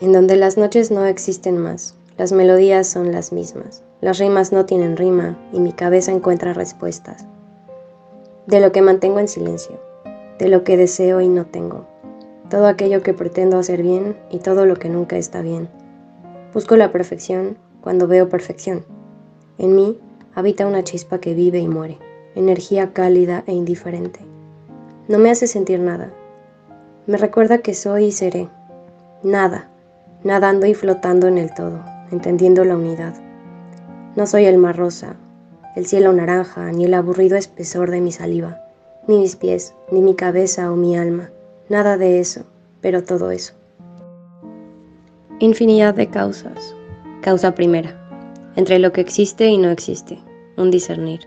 en donde las noches no existen más, las melodías son las mismas, las rimas no tienen rima y mi cabeza encuentra respuestas. De lo que mantengo en silencio, de lo que deseo y no tengo, todo aquello que pretendo hacer bien y todo lo que nunca está bien. Busco la perfección cuando veo perfección. En mí habita una chispa que vive y muere, energía cálida e indiferente. No me hace sentir nada. Me recuerda que soy y seré. Nada, nadando y flotando en el todo, entendiendo la unidad. No soy el mar rosa, el cielo naranja, ni el aburrido espesor de mi saliva, ni mis pies, ni mi cabeza o mi alma. Nada de eso, pero todo eso. Infinidad de causas. Causa primera entre lo que existe y no existe, un discernir.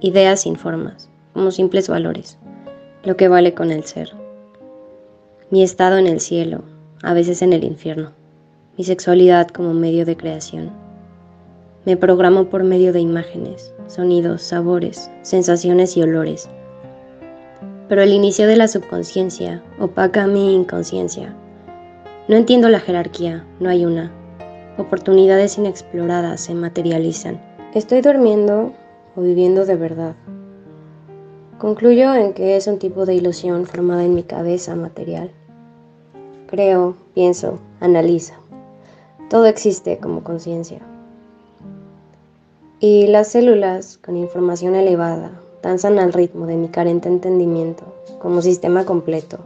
Ideas sin formas, como simples valores, lo que vale con el ser. Mi estado en el cielo, a veces en el infierno, mi sexualidad como medio de creación. Me programo por medio de imágenes, sonidos, sabores, sensaciones y olores. Pero el inicio de la subconsciencia opaca mi inconsciencia. No entiendo la jerarquía, no hay una, oportunidades inexploradas se materializan. Estoy durmiendo o viviendo de verdad. Concluyo en que es un tipo de ilusión formada en mi cabeza material. Creo, pienso, analizo. Todo existe como conciencia. Y las células con información elevada danzan al ritmo de mi carente entendimiento como sistema completo.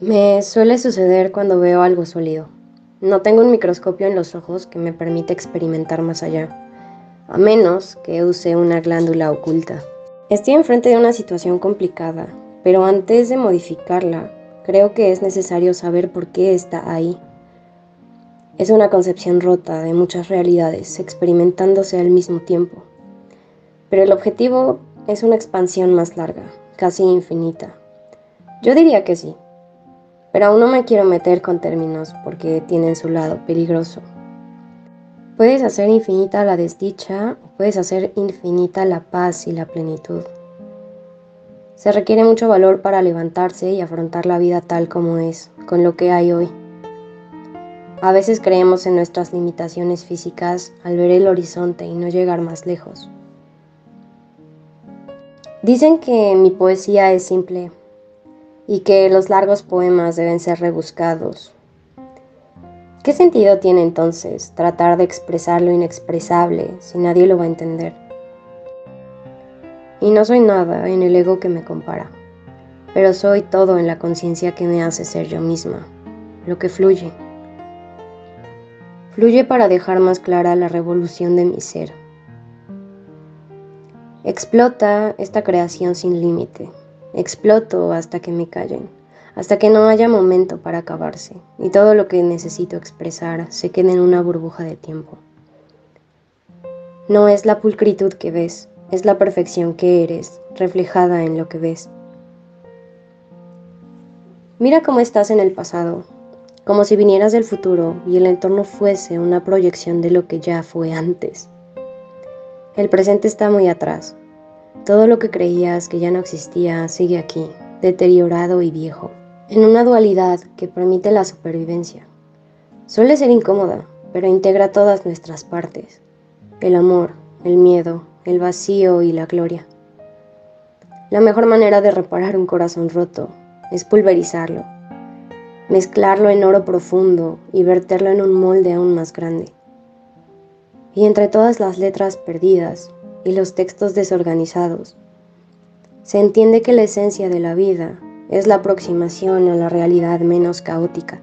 Me suele suceder cuando veo algo sólido no tengo un microscopio en los ojos que me permita experimentar más allá, a menos que use una glándula oculta. Estoy enfrente de una situación complicada, pero antes de modificarla, creo que es necesario saber por qué está ahí. Es una concepción rota de muchas realidades experimentándose al mismo tiempo. Pero el objetivo es una expansión más larga, casi infinita. Yo diría que sí, pero aún no me quiero meter con términos porque tienen su lado peligroso. Puedes hacer infinita la desdicha puedes hacer infinita la paz y la plenitud. Se requiere mucho valor para levantarse y afrontar la vida tal como es, con lo que hay hoy. A veces creemos en nuestras limitaciones físicas al ver el horizonte y no llegar más lejos. Dicen que mi poesía es simple, y que los largos poemas deben ser rebuscados. ¿Qué sentido tiene entonces tratar de expresar lo inexpresable si nadie lo va a entender? Y no soy nada en el ego que me compara, pero soy todo en la conciencia que me hace ser yo misma, lo que fluye. Fluye para dejar más clara la revolución de mi ser. Explota esta creación sin límite, Exploto hasta que me callen, hasta que no haya momento para acabarse y todo lo que necesito expresar se quede en una burbuja de tiempo. No es la pulcritud que ves, es la perfección que eres, reflejada en lo que ves. Mira cómo estás en el pasado, como si vinieras del futuro y el entorno fuese una proyección de lo que ya fue antes. El presente está muy atrás, todo lo que creías que ya no existía sigue aquí, deteriorado y viejo, en una dualidad que permite la supervivencia. Suele ser incómoda, pero integra todas nuestras partes, el amor, el miedo, el vacío y la gloria. La mejor manera de reparar un corazón roto es pulverizarlo, mezclarlo en oro profundo y verterlo en un molde aún más grande. Y entre todas las letras perdidas, y los textos desorganizados. Se entiende que la esencia de la vida es la aproximación a la realidad menos caótica.